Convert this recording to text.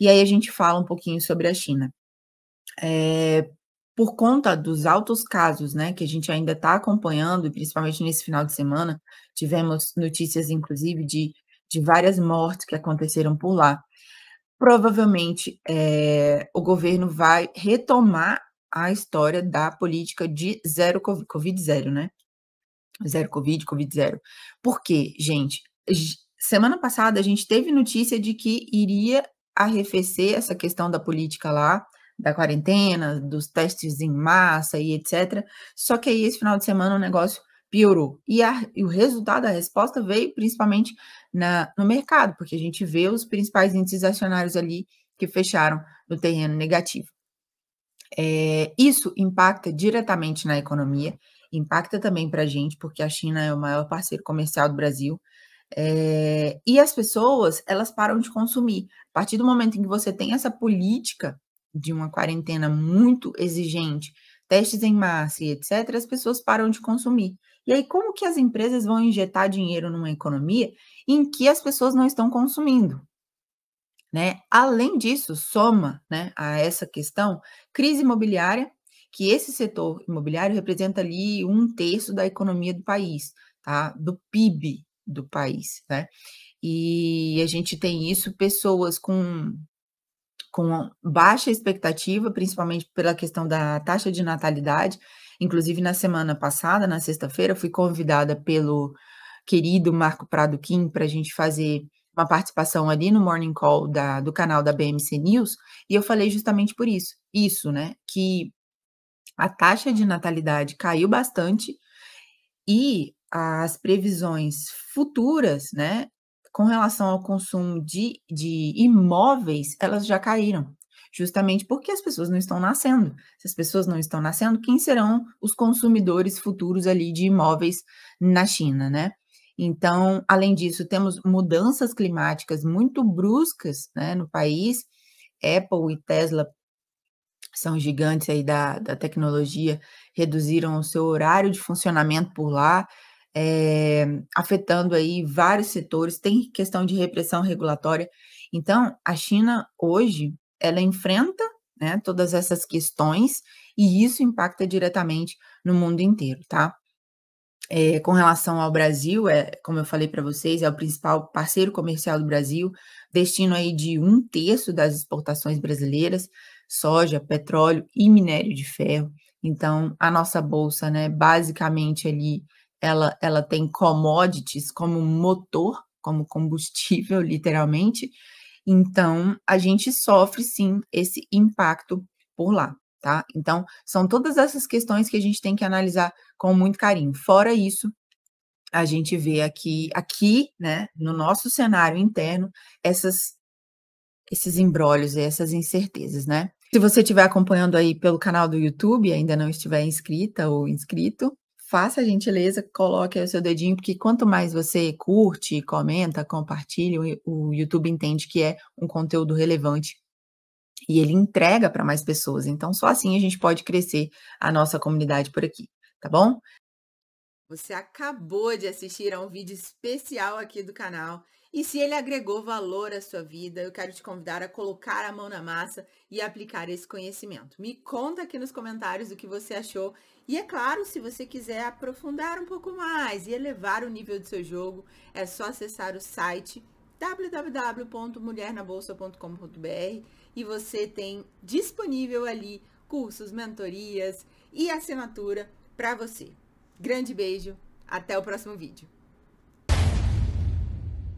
E aí a gente fala um pouquinho sobre a China. É, por conta dos altos casos, né, que a gente ainda está acompanhando, principalmente nesse final de semana, tivemos notícias, inclusive, de, de várias mortes que aconteceram por lá. Provavelmente é, o governo vai retomar a história da política de zero COVID, COVID zero, né? Zero Covid, Covid zero. Por quê, gente? Semana passada a gente teve notícia de que iria arrefecer essa questão da política lá, da quarentena, dos testes em massa e etc. Só que aí esse final de semana o negócio piorou. E, a, e o resultado da resposta veio principalmente na, no mercado, porque a gente vê os principais índices acionários ali que fecharam no terreno negativo. É, isso impacta diretamente na economia, impacta também para a gente, porque a China é o maior parceiro comercial do Brasil. É, e as pessoas, elas param de consumir. A partir do momento em que você tem essa política de uma quarentena muito exigente, testes em massa e etc., as pessoas param de consumir. E aí, como que as empresas vão injetar dinheiro numa economia em que as pessoas não estão consumindo? Né? Além disso, soma né, a essa questão crise imobiliária, que esse setor imobiliário representa ali um terço da economia do país, tá? do PIB do país. Né? E a gente tem isso, pessoas com com baixa expectativa, principalmente pela questão da taxa de natalidade. Inclusive, na semana passada, na sexta-feira, fui convidada pelo querido Marco Prado Kim para a gente fazer uma participação ali no Morning Call da, do canal da BMC News, e eu falei justamente por isso, isso, né, que a taxa de natalidade caiu bastante e as previsões futuras, né, com relação ao consumo de, de imóveis, elas já caíram, justamente porque as pessoas não estão nascendo. Se as pessoas não estão nascendo, quem serão os consumidores futuros ali de imóveis na China, né? Então, além disso, temos mudanças climáticas muito bruscas né, no país. Apple e Tesla são gigantes aí da, da tecnologia, reduziram o seu horário de funcionamento por lá é, afetando aí vários setores, tem questão de repressão regulatória. Então, a China hoje, ela enfrenta né, todas essas questões e isso impacta diretamente no mundo inteiro, tá? É, com relação ao Brasil, é, como eu falei para vocês, é o principal parceiro comercial do Brasil, destino aí de um terço das exportações brasileiras, soja, petróleo e minério de ferro. Então, a nossa bolsa, né, basicamente ali ela, ela tem commodities como motor, como combustível, literalmente. Então, a gente sofre sim esse impacto por lá, tá? Então, são todas essas questões que a gente tem que analisar com muito carinho. Fora isso, a gente vê aqui, aqui, né, no nosso cenário interno, essas, esses embrólios e essas incertezas, né? Se você estiver acompanhando aí pelo canal do YouTube ainda não estiver inscrita ou inscrito, faça a gentileza, coloque aí o seu dedinho, porque quanto mais você curte, comenta, compartilha, o YouTube entende que é um conteúdo relevante e ele entrega para mais pessoas. Então, só assim a gente pode crescer a nossa comunidade por aqui, tá bom? Você acabou de assistir a um vídeo especial aqui do canal. E se ele agregou valor à sua vida, eu quero te convidar a colocar a mão na massa e aplicar esse conhecimento. Me conta aqui nos comentários o que você achou. E é claro, se você quiser aprofundar um pouco mais e elevar o nível do seu jogo, é só acessar o site www.mulhernabolsa.com.br e você tem disponível ali cursos, mentorias e assinatura para você. Grande beijo, até o próximo vídeo.